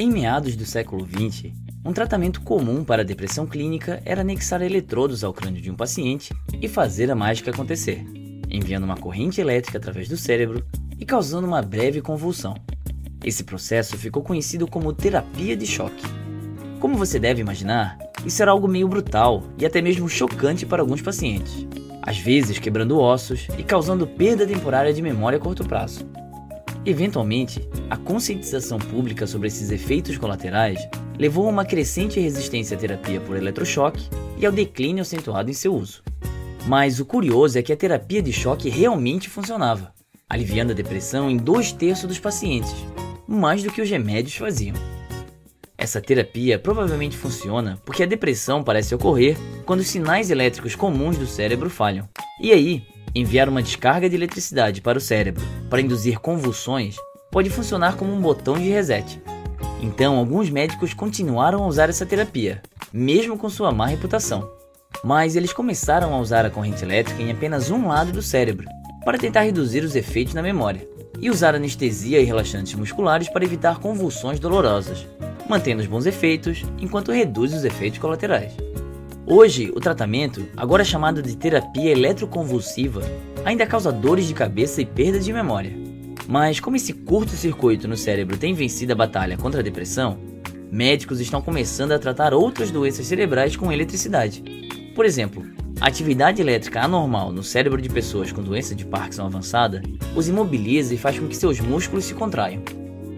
Em meados do século XX, um tratamento comum para a depressão clínica era anexar eletrodos ao crânio de um paciente e fazer a mágica acontecer, enviando uma corrente elétrica através do cérebro e causando uma breve convulsão. Esse processo ficou conhecido como terapia de choque. Como você deve imaginar, isso era algo meio brutal e até mesmo chocante para alguns pacientes, às vezes quebrando ossos e causando perda temporária de memória a curto prazo. Eventualmente, a conscientização pública sobre esses efeitos colaterais levou a uma crescente resistência à terapia por eletrochoque e ao declínio acentuado em seu uso. Mas o curioso é que a terapia de choque realmente funcionava, aliviando a depressão em dois terços dos pacientes, mais do que os remédios faziam. Essa terapia provavelmente funciona porque a depressão parece ocorrer quando os sinais elétricos comuns do cérebro falham. E aí, enviar uma descarga de eletricidade para o cérebro para induzir convulsões pode funcionar como um botão de reset. Então, alguns médicos continuaram a usar essa terapia, mesmo com sua má reputação. Mas eles começaram a usar a corrente elétrica em apenas um lado do cérebro, para tentar reduzir os efeitos na memória, e usar anestesia e relaxantes musculares para evitar convulsões dolorosas, mantendo os bons efeitos enquanto reduz os efeitos colaterais. Hoje, o tratamento, agora chamado de terapia eletroconvulsiva, ainda causa dores de cabeça e perda de memória. Mas como esse curto-circuito no cérebro tem vencido a batalha contra a depressão, médicos estão começando a tratar outras doenças cerebrais com eletricidade. Por exemplo, a atividade elétrica anormal no cérebro de pessoas com doença de Parkinson avançada os imobiliza e faz com que seus músculos se contraiam.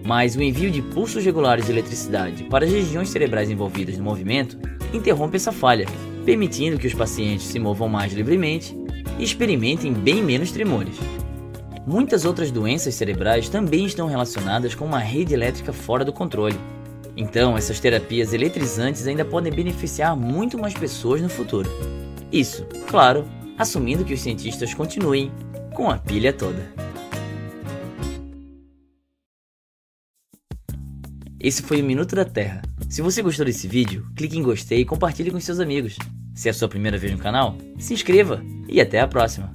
Mas o envio de pulsos regulares de eletricidade para as regiões cerebrais envolvidas no movimento interrompe essa falha, permitindo que os pacientes se movam mais livremente e experimentem bem menos tremores. Muitas outras doenças cerebrais também estão relacionadas com uma rede elétrica fora do controle. Então, essas terapias eletrizantes ainda podem beneficiar muito mais pessoas no futuro. Isso, claro, assumindo que os cientistas continuem com a pilha toda. Esse foi o Minuto da Terra. Se você gostou desse vídeo, clique em gostei e compartilhe com seus amigos. Se é a sua primeira vez no canal, se inscreva e até a próxima!